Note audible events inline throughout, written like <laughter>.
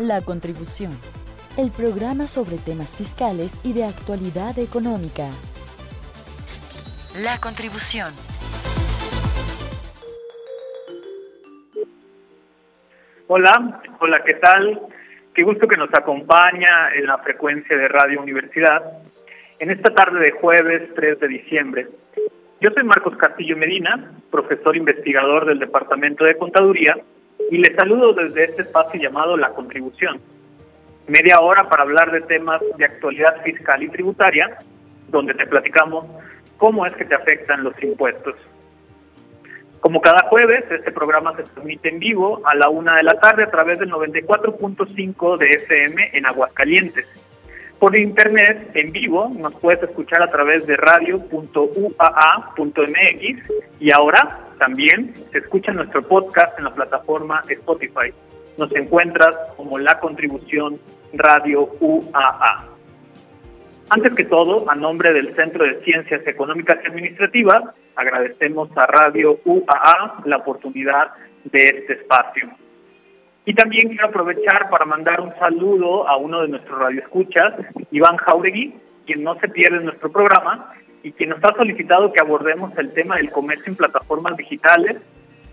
La Contribución, el programa sobre temas fiscales y de actualidad económica. La Contribución. Hola, hola, ¿qué tal? Qué gusto que nos acompaña en la frecuencia de Radio Universidad en esta tarde de jueves 3 de diciembre. Yo soy Marcos Castillo Medina, profesor investigador del Departamento de Contaduría, y les saludo desde este espacio llamado La Contribución. Media hora para hablar de temas de actualidad fiscal y tributaria, donde te platicamos cómo es que te afectan los impuestos. Como cada jueves, este programa se transmite en vivo a la una de la tarde a través del 94.5 de FM en Aguascalientes por internet, en vivo, nos puedes escuchar a través de radio.uaa.mx y ahora también se escucha nuestro podcast en la plataforma Spotify. Nos encuentras como la contribución Radio UAA. Antes que todo, a nombre del Centro de Ciencias Económicas y Administrativas, agradecemos a Radio UAA la oportunidad de este espacio. Y también quiero aprovechar para mandar un saludo a uno de nuestros radioescuchas, Iván Jauregui, quien no se pierde nuestro programa y quien nos ha solicitado que abordemos el tema del comercio en plataformas digitales.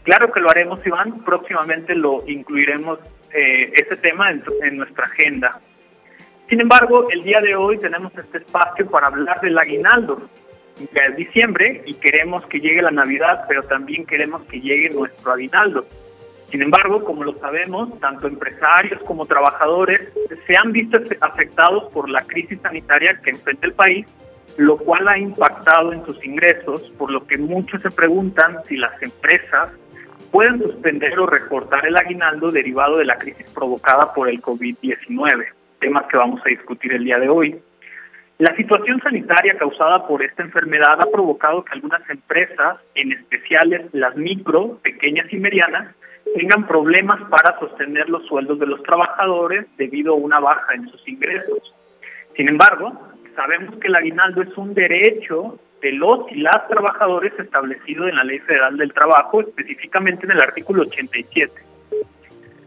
Claro que lo haremos, Iván. Próximamente lo incluiremos eh, ese tema en, en nuestra agenda. Sin embargo, el día de hoy tenemos este espacio para hablar del aguinaldo. Ya es diciembre y queremos que llegue la Navidad, pero también queremos que llegue nuestro aguinaldo. Sin embargo, como lo sabemos, tanto empresarios como trabajadores se han visto afectados por la crisis sanitaria que enfrenta el país, lo cual ha impactado en sus ingresos, por lo que muchos se preguntan si las empresas pueden suspender o recortar el aguinaldo derivado de la crisis provocada por el COVID-19, temas que vamos a discutir el día de hoy. La situación sanitaria causada por esta enfermedad ha provocado que algunas empresas, en especial las micro, pequeñas y medianas, tengan problemas para sostener los sueldos de los trabajadores debido a una baja en sus ingresos. Sin embargo, sabemos que el aguinaldo es un derecho de los y las trabajadores establecido en la Ley Federal del Trabajo, específicamente en el artículo 87.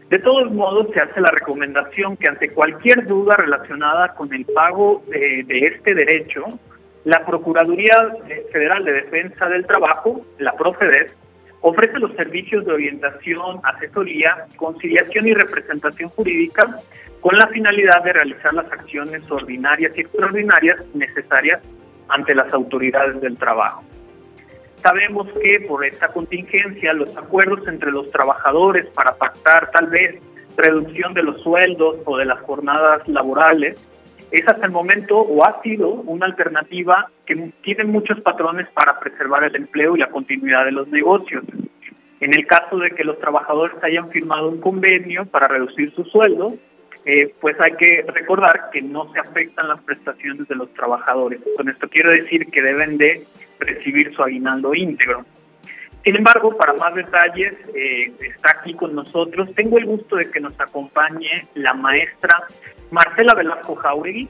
De todos modos, se hace la recomendación que ante cualquier duda relacionada con el pago de, de este derecho, la Procuraduría Federal de Defensa del Trabajo, la PROFEDES, ofrece los servicios de orientación, asesoría, conciliación y representación jurídica con la finalidad de realizar las acciones ordinarias y extraordinarias necesarias ante las autoridades del trabajo. Sabemos que por esta contingencia los acuerdos entre los trabajadores para pactar tal vez reducción de los sueldos o de las jornadas laborales es hasta el momento o ha sido una alternativa que tiene muchos patrones para preservar el empleo y la continuidad de los negocios. En el caso de que los trabajadores hayan firmado un convenio para reducir su sueldo, eh, pues hay que recordar que no se afectan las prestaciones de los trabajadores. Con esto quiero decir que deben de recibir su aguinaldo íntegro. Sin embargo, para más detalles, eh, está aquí con nosotros. Tengo el gusto de que nos acompañe la maestra Marcela Velasco Jauregui.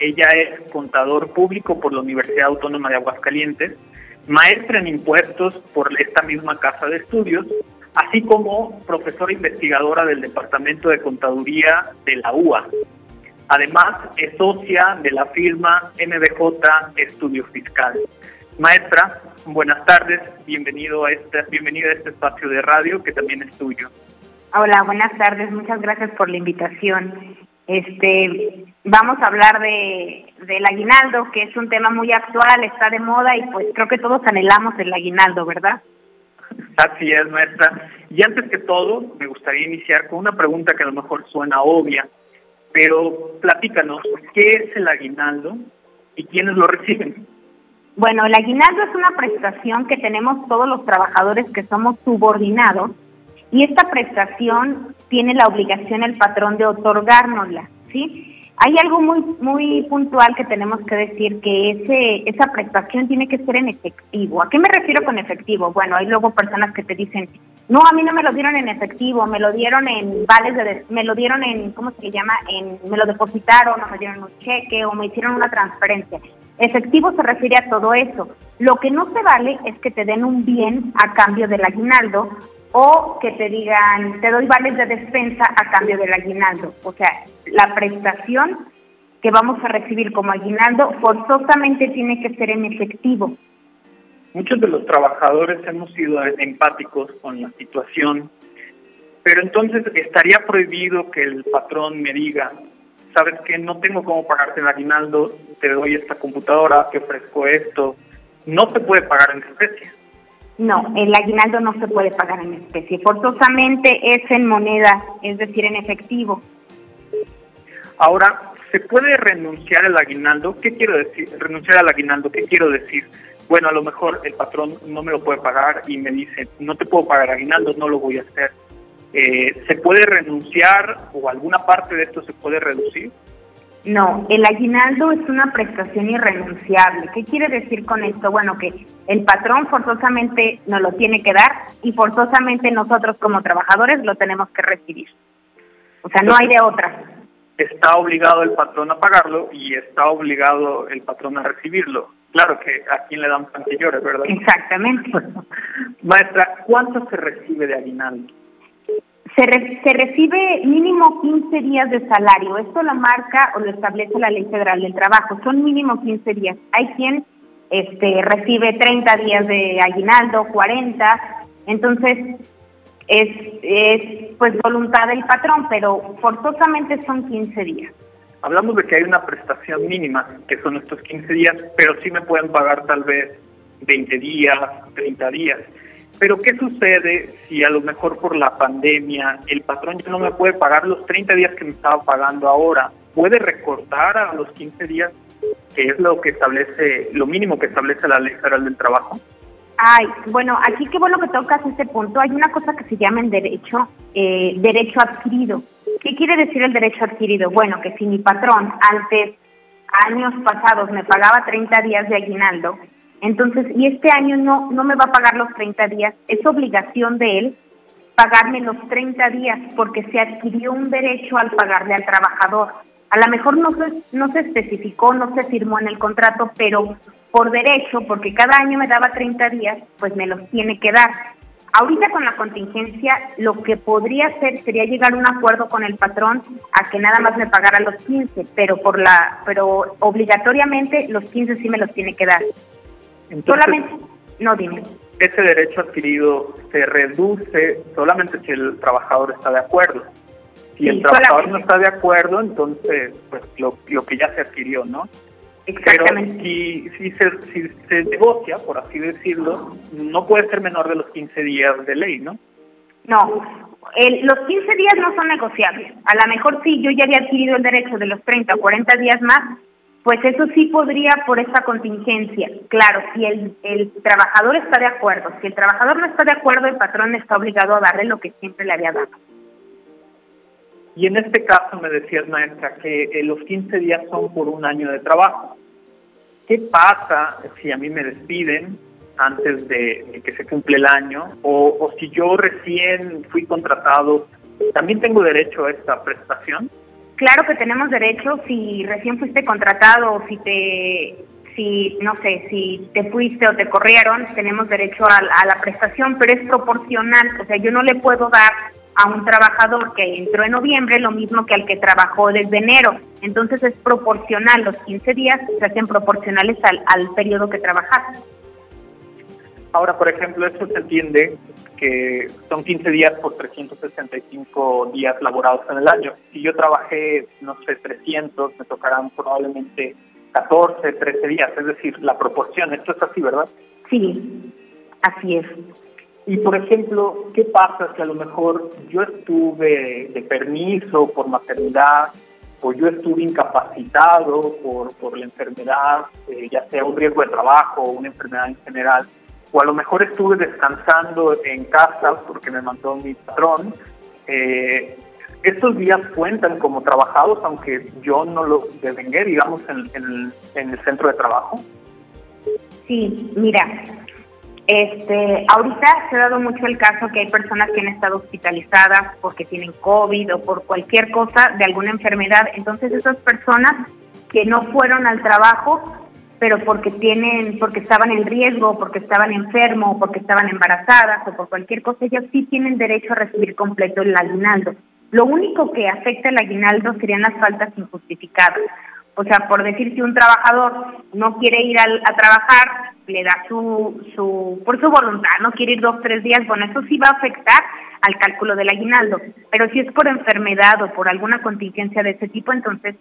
Ella es contador público por la Universidad Autónoma de Aguascalientes, maestra en impuestos por esta misma casa de estudios, así como profesora investigadora del Departamento de Contaduría de la UA. Además, es socia de la firma MBJ Estudio Fiscal. Maestra, buenas tardes, bienvenido a este, bienvenido a este espacio de radio que también es tuyo. Hola, buenas tardes, muchas gracias por la invitación. Este, vamos a hablar de del aguinaldo, que es un tema muy actual, está de moda y pues creo que todos anhelamos el aguinaldo, ¿verdad? Así es, maestra. Y antes que todo, me gustaría iniciar con una pregunta que a lo mejor suena obvia, pero platícanos, ¿qué es el aguinaldo y quiénes lo reciben? Bueno, el aguinaldo es una prestación que tenemos todos los trabajadores que somos subordinados y esta prestación tiene la obligación el patrón de otorgárnosla, ¿sí? Hay algo muy muy puntual que tenemos que decir que ese esa prestación tiene que ser en efectivo. ¿A qué me refiero con efectivo? Bueno, hay luego personas que te dicen, No, a mí no me lo dieron en efectivo, me lo dieron en vales de, me lo dieron en, ¿cómo se llama? En, me lo depositaron, o me dieron un cheque, o me hicieron una transferencia. Efectivo se refiere a todo eso. Lo que no se vale es que te den un bien a cambio del aguinaldo o que te digan, te doy vales de despensa a cambio del aguinaldo. O sea, la prestación que vamos a recibir como aguinaldo forzosamente tiene que ser en efectivo. Muchos de los trabajadores hemos sido empáticos con la situación, pero entonces estaría prohibido que el patrón me diga, sabes que no tengo cómo pagarte el aguinaldo, te doy esta computadora, te ofrezco esto, no se puede pagar en especie. No, el aguinaldo no se puede pagar en especie. Forzosamente es en moneda, es decir, en efectivo. Ahora, ¿se puede renunciar al aguinaldo? ¿Qué quiero decir? Renunciar al aguinaldo, ¿qué quiero decir? Bueno, a lo mejor el patrón no me lo puede pagar y me dice, no te puedo pagar aguinaldo, no lo voy a hacer. Eh, ¿Se puede renunciar o alguna parte de esto se puede reducir? No, el aguinaldo es una prestación irrenunciable. ¿Qué quiere decir con esto? Bueno, que el patrón forzosamente nos lo tiene que dar y forzosamente nosotros como trabajadores lo tenemos que recibir. O sea, no hay de otra. Está obligado el patrón a pagarlo y está obligado el patrón a recibirlo. Claro que a quien le dan pan ¿verdad? Exactamente. <laughs> Maestra, ¿cuánto se recibe de aguinaldo? Se, se recibe mínimo 15 días de salario. Esto lo marca o lo establece la Ley Federal del Trabajo. Son mínimo 15 días. Hay quien este, recibe 30 días de aguinaldo, 40. Entonces, es, es pues voluntad del patrón, pero forzosamente son 15 días. Hablamos de que hay una prestación mínima, que son estos 15 días, pero sí me pueden pagar tal vez 20 días, 30 días. Pero ¿qué sucede si a lo mejor por la pandemia el patrón ya no me puede pagar los 30 días que me estaba pagando ahora? ¿Puede recortar a los 15 días, que es lo que establece, lo mínimo que establece la Ley Federal del Trabajo? Ay, bueno, aquí qué bueno que tocas este punto. Hay una cosa que se llama en derecho, eh, derecho adquirido. ¿Qué quiere decir el derecho adquirido? Bueno, que si mi patrón antes, años pasados, me pagaba 30 días de aguinaldo, entonces, y este año no, no me va a pagar los 30 días, es obligación de él pagarme los 30 días porque se adquirió un derecho al pagarle al trabajador. A lo mejor no se, no se especificó, no se firmó en el contrato, pero por derecho, porque cada año me daba 30 días, pues me los tiene que dar. Ahorita con la contingencia, lo que podría hacer sería llegar a un acuerdo con el patrón a que nada más me pagara los 15, pero por la, pero obligatoriamente los 15 sí me los tiene que dar. Solamente, no dime. Ese derecho adquirido se reduce solamente si el trabajador está de acuerdo. Si el trabajador no está de acuerdo, entonces pues lo, lo que ya se adquirió, ¿no? Exactamente. Pero si, si, se, si se negocia, por así decirlo, no puede ser menor de los 15 días de ley, ¿no? No, el, los 15 días no son negociables. A lo mejor sí, yo ya había adquirido el derecho de los 30 o 40 días más, pues eso sí podría por esta contingencia. Claro, si el, el trabajador está de acuerdo, si el trabajador no está de acuerdo, el patrón está obligado a darle lo que siempre le había dado. Y en este caso me decías, maestra, que eh, los 15 días son por un año de trabajo. ¿Qué pasa si a mí me despiden antes de, que se cumple el año? O, o, si yo recién fui contratado, ¿también tengo derecho a esta prestación? Claro que tenemos derecho si recién fuiste contratado o si te si, no sé, si te fuiste o te corrieron, tenemos derecho a, a, la prestación, pero es proporcional. O sea, yo no le puedo dar a un trabajador que entró en noviembre lo mismo que al que trabajó desde enero. Entonces es proporcional, los 15 días se hacen proporcionales al, al periodo que trabajaste. Ahora, por ejemplo, esto se entiende que son 15 días por 365 días laborados en el año. Si yo trabajé, no sé, 300, me tocarán probablemente 14, 13 días, es decir, la proporción. Esto es así, ¿verdad? Sí, así es. Y por ejemplo, ¿qué pasa si a lo mejor yo estuve de permiso por maternidad o yo estuve incapacitado por, por la enfermedad, eh, ya sea un riesgo de trabajo o una enfermedad en general, o a lo mejor estuve descansando en casa porque me mandó mi patrón? Eh, estos días cuentan como trabajados, aunque yo no los devengué, digamos, en, en, en el centro de trabajo. Sí, mira, Este, ahorita se ha dado mucho el caso que hay personas que han estado hospitalizadas porque tienen COVID o por cualquier cosa de alguna enfermedad. Entonces esas personas que no fueron al trabajo, pero porque tienen, porque estaban en riesgo, porque estaban enfermos, porque estaban embarazadas o por cualquier cosa, ellos sí tienen derecho a recibir completo el aguinaldo. Lo único que afecta el aguinaldo serían las faltas injustificadas. O sea, por decir, si un trabajador no quiere ir a trabajar, le da su, su, por su voluntad, no quiere ir dos, tres días, bueno, eso sí va a afectar al cálculo del aguinaldo. Pero si es por enfermedad o por alguna contingencia de ese tipo, entonces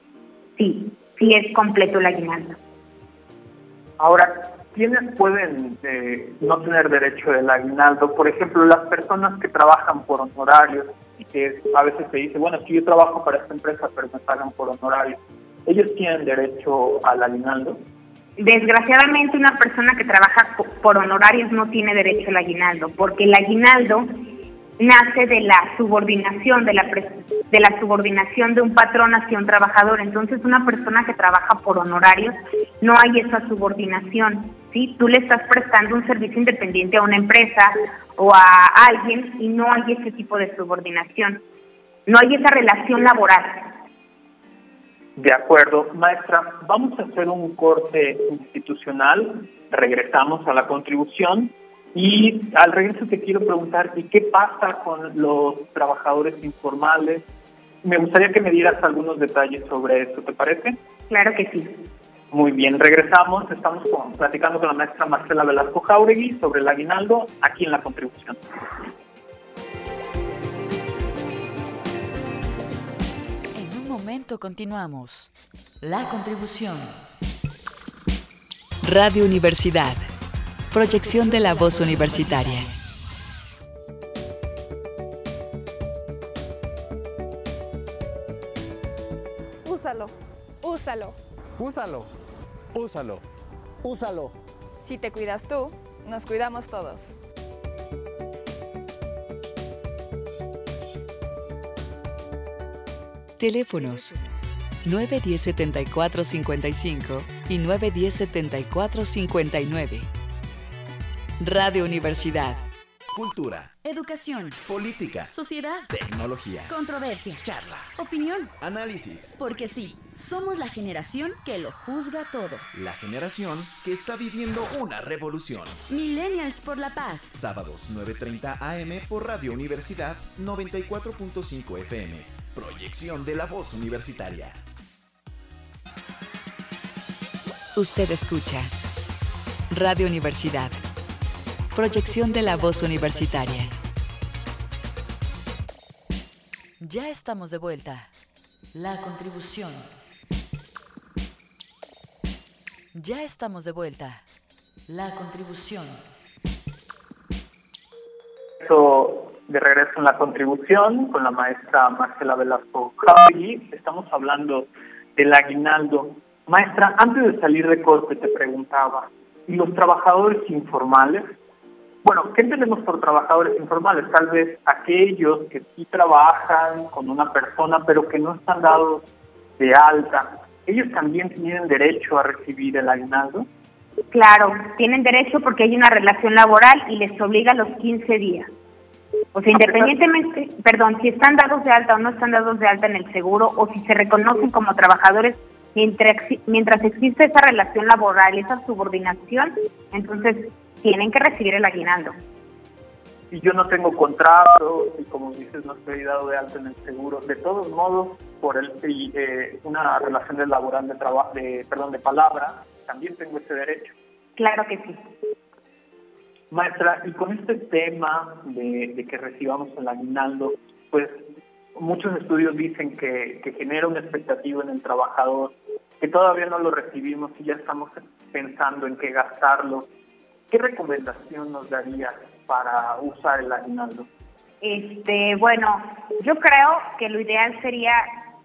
sí, sí es completo el aguinaldo. Ahora, ¿quiénes pueden eh, no tener derecho al aguinaldo? Por ejemplo, las personas que trabajan por honorarios y que a veces se dice, bueno, si yo trabajo para esta empresa, pero me pagan por honorarios ¿Ellos tienen derecho al aguinaldo? Desgraciadamente una persona que trabaja por honorarios no tiene derecho al aguinaldo, porque el aguinaldo nace de la subordinación, de la, de la subordinación de un patrón hacia un trabajador. Entonces una persona que trabaja por honorarios no hay esa subordinación. ¿sí? Tú le estás prestando un servicio independiente a una empresa o a alguien y no hay ese tipo de subordinación. No hay esa relación laboral. De acuerdo, maestra, vamos a hacer un corte institucional, regresamos a la contribución y al regreso te quiero preguntar, ¿y qué pasa con los trabajadores informales? Me gustaría que me dieras algunos detalles sobre esto, ¿te parece? Claro que sí. Muy bien, regresamos, estamos platicando con la maestra Marcela Velasco Jauregui sobre el aguinaldo aquí en la contribución. momento continuamos. La contribución. Radio Universidad. Proyección de la voz universitaria. Úsalo. Úsalo. Úsalo. Úsalo. Úsalo. Si te cuidas tú, nos cuidamos todos. Teléfonos 910-7455 y 910-7459. Radio Universidad. Cultura. Educación. Política. Sociedad. Tecnología. Controversia. Charla. Opinión. Análisis. Porque sí, somos la generación que lo juzga todo. La generación que está viviendo una revolución. Millennials por la paz. Sábados 9.30 am por Radio Universidad 94.5 FM Proyección de la voz universitaria. Usted escucha. Radio Universidad. Proyección de la voz universitaria. Ya estamos de vuelta. La contribución. Ya estamos de vuelta. La contribución de regreso en la contribución con la maestra Marcela Velasco Javi. Estamos hablando del aguinaldo. Maestra, antes de salir de corte te preguntaba, ¿y los trabajadores informales? Bueno, ¿qué entendemos por trabajadores informales? Tal vez aquellos que sí trabajan con una persona, pero que no están dados de alta. ¿Ellos también tienen derecho a recibir el aguinaldo? Claro, tienen derecho porque hay una relación laboral y les obliga a los 15 días. O sea, independientemente, perdón, si están dados de alta o no están dados de alta en el seguro o si se reconocen como trabajadores mientras, mientras existe esa relación laboral, esa subordinación, entonces tienen que recibir el aguinaldo. Si yo no tengo contrato y como dices no estoy dado de alta en el seguro, de todos modos, por el, eh, una relación de laboral de trabajo, de, perdón, de palabra, también tengo ese derecho. Claro que sí. Maestra, y con este tema de, que recibamos el aguinaldo, pues muchos estudios dicen que, genera una expectativa en el trabajador, que todavía no lo recibimos y ya estamos pensando en qué gastarlo. ¿Qué recomendación nos daría para usar el aguinaldo? Este, bueno, yo creo que lo ideal sería,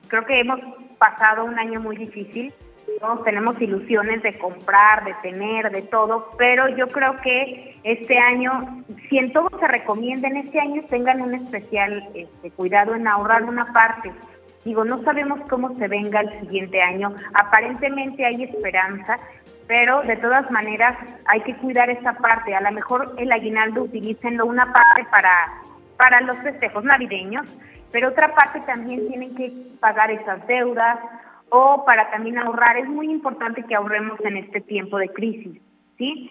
creo que hemos pasado un año muy difícil, todos tenemos ilusiones de comprar, de tener, de todo, pero yo creo que este año, si en todo se recomienda, en este año tengan un especial este, cuidado en ahorrar una parte. Digo, no sabemos cómo se venga el siguiente año. Aparentemente hay esperanza, pero de todas maneras hay que cuidar esa parte. A lo mejor el aguinaldo utilícenlo una parte para, para los festejos navideños, pero otra parte también tienen que pagar esas deudas o para también ahorrar. Es muy importante que ahorremos en este tiempo de crisis, ¿sí?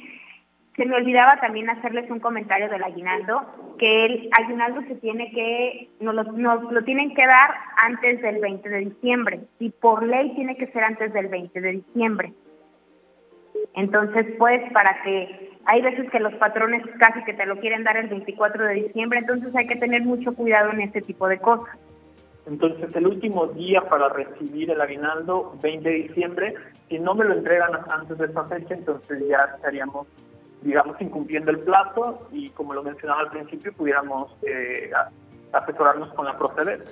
Se me olvidaba también hacerles un comentario del aguinaldo, que el aguinaldo se tiene que, nos lo, lo tienen que dar antes del 20 de diciembre, y por ley tiene que ser antes del 20 de diciembre. Entonces, pues, para que hay veces que los patrones casi que te lo quieren dar el 24 de diciembre, entonces hay que tener mucho cuidado en este tipo de cosas. Entonces, el último día para recibir el aguinaldo, 20 de diciembre, si no me lo entregan antes de esa fecha, entonces ya estaríamos, digamos, incumpliendo el plazo y, como lo mencionaba al principio, pudiéramos eh, asesorarnos con la procedencia.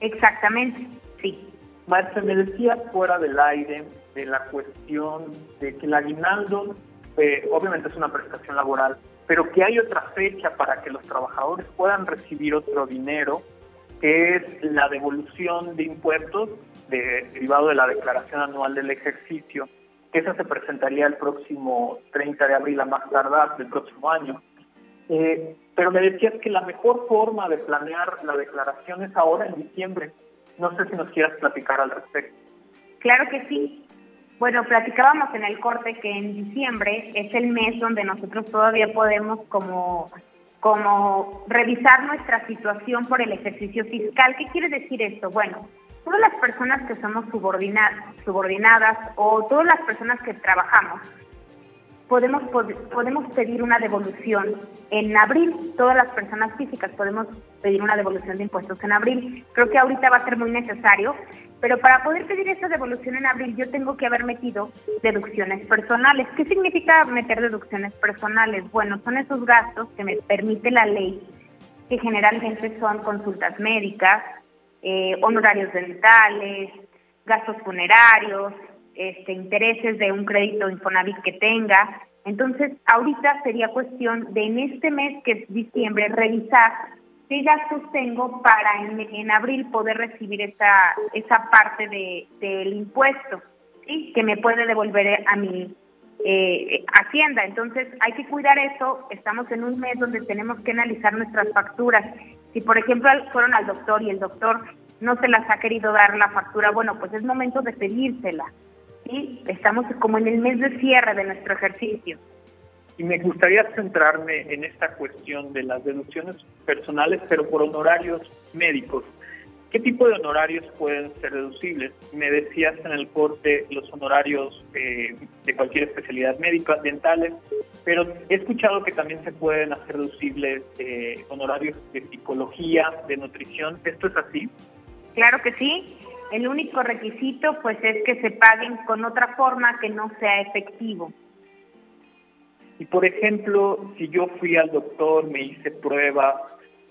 Exactamente, sí. Maestra, me decía fuera del aire de la cuestión de que el aguinaldo, eh, obviamente es una prestación laboral, pero que hay otra fecha para que los trabajadores puedan recibir otro dinero, que es la devolución de impuestos derivado de la declaración anual del ejercicio, esa se presentaría el próximo 30 de abril a más tardar del próximo año. Eh, pero me decías que la mejor forma de planear la declaración es ahora en diciembre. No sé si nos quieras platicar al respecto. Claro que sí. Bueno, platicábamos en el corte que en diciembre es el mes donde nosotros todavía podemos como, como revisar nuestra situación por el ejercicio fiscal. ¿Qué quiere decir esto? Bueno, todas las personas que somos subordinadas, subordinadas o todas las personas que trabajamos, podemos, podemos pedir una devolución en abril. Todas las personas físicas podemos pedir una devolución de impuestos en abril. Creo que ahorita va a ser muy necesario, pero para poder pedir esa devolución en abril yo tengo que haber metido deducciones personales. ¿Qué significa meter deducciones personales? Bueno, son esos gastos que me permite la ley, que generalmente son consultas médicas, eh, honorarios dentales, gastos funerarios, este, intereses de un crédito Infonavit que tenga. Entonces, ahorita sería cuestión de en este mes, que es diciembre, revisar qué gastos tengo para en, abril poder recibir esa, esa parte de, del impuesto, ¿sí? que me puede devolver a mi eh, Hacienda. Entonces, hay que cuidar eso. Estamos en un mes donde tenemos que analizar nuestras facturas. Si, por ejemplo, fueron al doctor y el doctor no se las ha querido dar la factura, bueno, pues es momento de pedírsela. Estamos como en el mes de cierre de nuestro ejercicio. Y me gustaría centrarme en esta cuestión de las deducciones personales, pero por honorarios médicos. ¿Qué tipo de honorarios pueden ser deducibles? Me decías en el corte los honorarios eh, de cualquier especialidad médica, dentales, pero he escuchado que también se pueden hacer deducibles eh, honorarios de psicología, de nutrición. ¿Esto es así? Claro que sí. El único requisito pues es que se paguen con otra forma que no sea efectivo. Y por ejemplo, si yo fui al doctor, me hice prueba,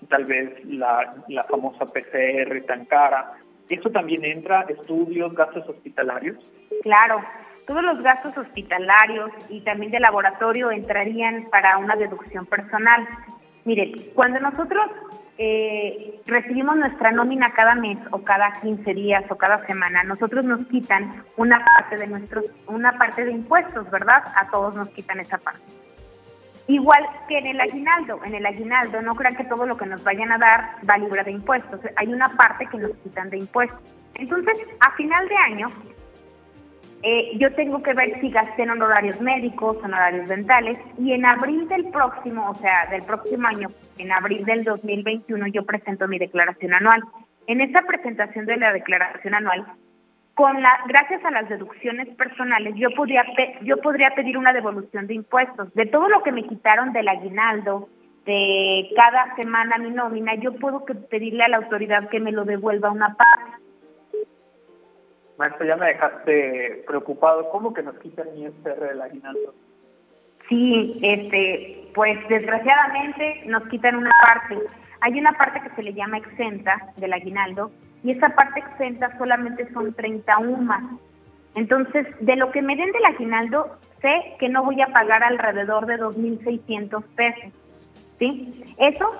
tal vez la, la famosa PCR tan cara, ¿eso también entra estudios, gastos hospitalarios? Claro, todos los gastos hospitalarios y también de laboratorio entrarían para una deducción personal. Mire, cuando nosotros eh, recibimos nuestra nómina cada mes o cada 15 días o cada semana, nosotros nos quitan una parte de nuestros, una parte de impuestos, ¿verdad? A todos nos quitan esa parte. Igual que en el aguinaldo, en el aguinaldo no crean que todo lo que nos vayan a dar va libre de impuestos, hay una parte que nos quitan de impuestos. Entonces, a final de año, eh, yo tengo que ver si gasté en honorarios médicos, honorarios dentales, y en abril del próximo, o sea, del próximo año, en abril del 2021, yo presento mi declaración anual. En esa presentación de la declaración anual, con la, gracias a las deducciones personales, yo podría, yo podría pedir una devolución de impuestos. De todo lo que me quitaron del aguinaldo, de cada semana mi nómina, yo puedo pedirle a la autoridad que me lo devuelva una parte Maestro, ya me dejaste preocupado. ¿Cómo que nos quitan mi ISR del aguinaldo? Sí, este, pues desgraciadamente nos quitan una parte. Hay una parte que se le llama exenta del aguinaldo y esa parte exenta solamente son 30 UMAS. Entonces, de lo que me den del aguinaldo, sé que no voy a pagar alrededor de 2.600 pesos. ¿Sí? Eso,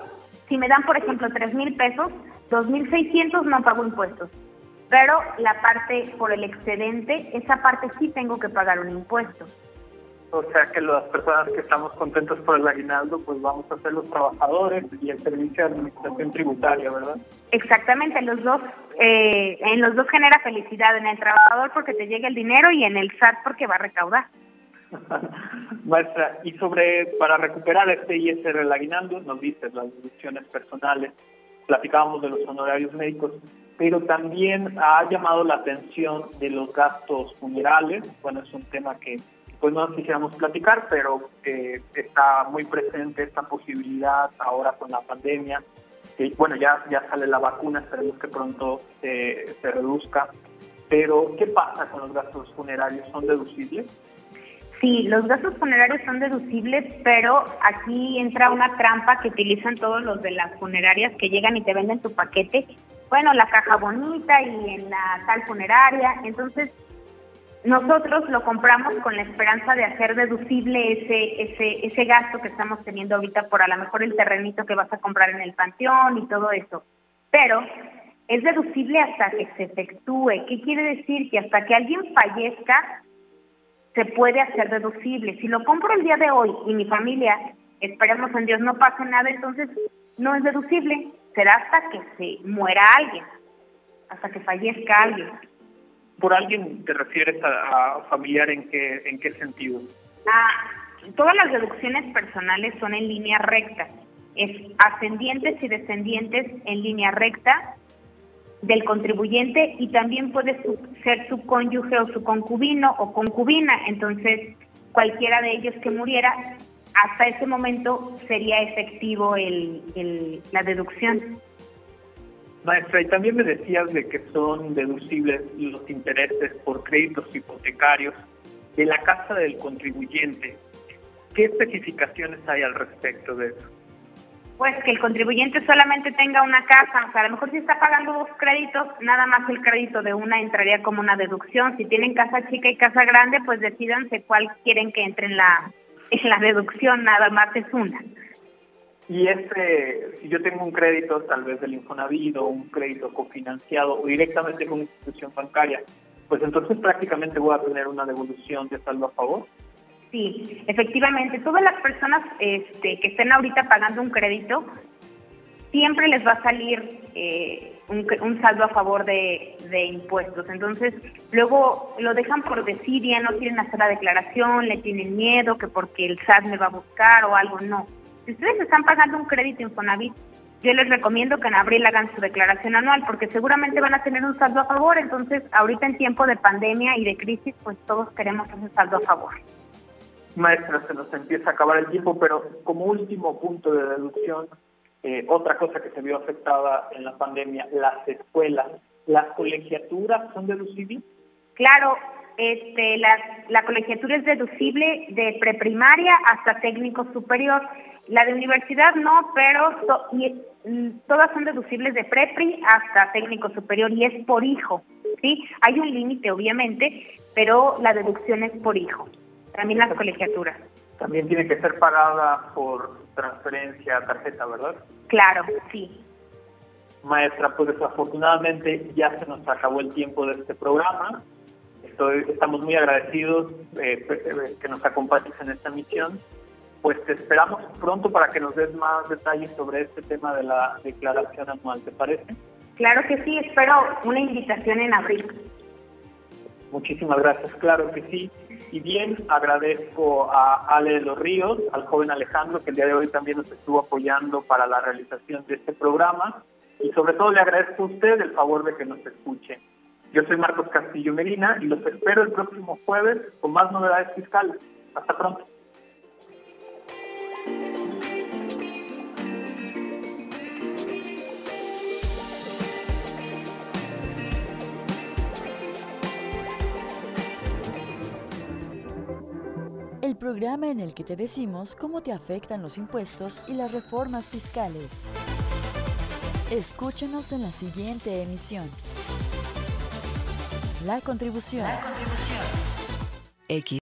si me dan, por ejemplo, 3.000 pesos, 2.600 no pago impuestos pero la parte por el excedente, esa parte sí tengo que pagar un impuesto. O sea que las personas que estamos contentos por el aguinaldo, pues vamos a ser los trabajadores y el servicio de administración tributaria, ¿verdad? Exactamente, los dos, eh, en los dos genera felicidad, en el trabajador porque te llega el dinero y en el SAT porque va a recaudar. <laughs> Maestra, y sobre, para recuperar este ISR el aguinaldo, nos dices las deducciones personales, platicábamos de los honorarios médicos, pero también ha llamado la atención de los gastos funerales, bueno, es un tema que pues no quisiéramos platicar, pero eh, está muy presente esta posibilidad ahora con la pandemia, bueno, ya, ya sale la vacuna, esperemos que pronto eh, se reduzca, pero ¿qué pasa con los gastos funerarios? ¿Son deducibles? Sí, los gastos funerarios son deducibles, pero aquí entra una trampa que utilizan todos los de las funerarias que llegan y te venden tu paquete. Bueno, la caja bonita y en la tal funeraria. Entonces, nosotros lo compramos con la esperanza de hacer deducible ese, ese, ese gasto que estamos teniendo ahorita por a lo mejor el terrenito que vas a comprar en el panteón y todo eso. Pero es deducible hasta que se efectúe. ¿Qué quiere decir? Que hasta que alguien fallezca, se puede hacer deducible. Si lo compro el día de hoy y mi familia, esperemos en Dios, no pase nada, entonces no es deducible. Será hasta que se muera alguien, hasta que fallezca alguien. ¿Por alguien te refieres a, familiar en qué, en qué sentido? Ah, todas las deducciones personales son en línea recta. Es ascendientes y descendientes en línea recta del contribuyente y también puede ser su cónyuge o su concubino o concubina. Entonces, cualquiera de ellos que muriera, hasta ese momento sería efectivo el, la deducción. Maestra, y también me decías de que son deducibles los intereses por créditos hipotecarios de la casa del contribuyente. ¿Qué especificaciones hay al respecto de eso? Pues que el contribuyente solamente tenga una casa, o sea, a lo mejor si está pagando dos créditos, nada más el crédito de una entraría como una deducción. Si tienen casa chica y casa grande, pues decidanse cuál quieren que entre en la, en la deducción, nada más es una. Y este, si yo tengo un crédito tal vez del Infonavit o un crédito cofinanciado o directamente con una institución bancaria, pues entonces prácticamente voy a tener una devolución de saldo a favor. Sí, efectivamente, todas las personas este, que estén ahorita pagando un crédito, siempre les va a salir eh, un, saldo a favor de, impuestos. Entonces, luego lo dejan por decir, ya no quieren hacer la declaración, le tienen miedo que porque el SAT me va a buscar o algo, no. Si ustedes están pagando un crédito Infonavit, yo les recomiendo que en abril hagan su declaración anual porque seguramente van a tener un saldo a favor. Entonces, ahorita en tiempo de pandemia y de crisis, pues todos queremos ese saldo a favor. Maestra, se nos empieza a acabar el tiempo, pero como último punto de deducción, eh, otra cosa que se vio afectada en la pandemia, las escuelas, ¿las colegiaturas son deducibles? Claro, este, la, la colegiatura es deducible de preprimaria hasta técnico superior. La de universidad no, pero y, mm, todas son deducibles de prepri hasta técnico superior y es por hijo. ¿sí? Hay un límite, obviamente, pero la deducción es por hijo. También las colegiaturas. También tiene que ser pagada por transferencia, tarjeta, ¿verdad? Claro, sí. Maestra, pues desafortunadamente ya se nos acabó el tiempo de este programa. Estoy, estamos muy agradecidos eh, eh, que nos acompañes en esta misión. Pues te esperamos pronto para que nos des más detalles sobre este tema de la declaración anual, ¿te parece? Claro que sí, espero una invitación en abril. Muchísimas gracias, claro que sí. Y bien, agradezco a Ale de los Ríos, al joven Alejandro, que el día de hoy también nos estuvo apoyando para la realización de este programa. Y sobre todo le agradezco a usted el favor de que nos escuche. Yo soy Marcos Castillo Medina y los espero el próximo jueves con más novedades fiscales. Hasta pronto. el programa en el que te decimos cómo te afectan los impuestos y las reformas fiscales. Escúchanos en la siguiente emisión. La contribución. La contribución. X.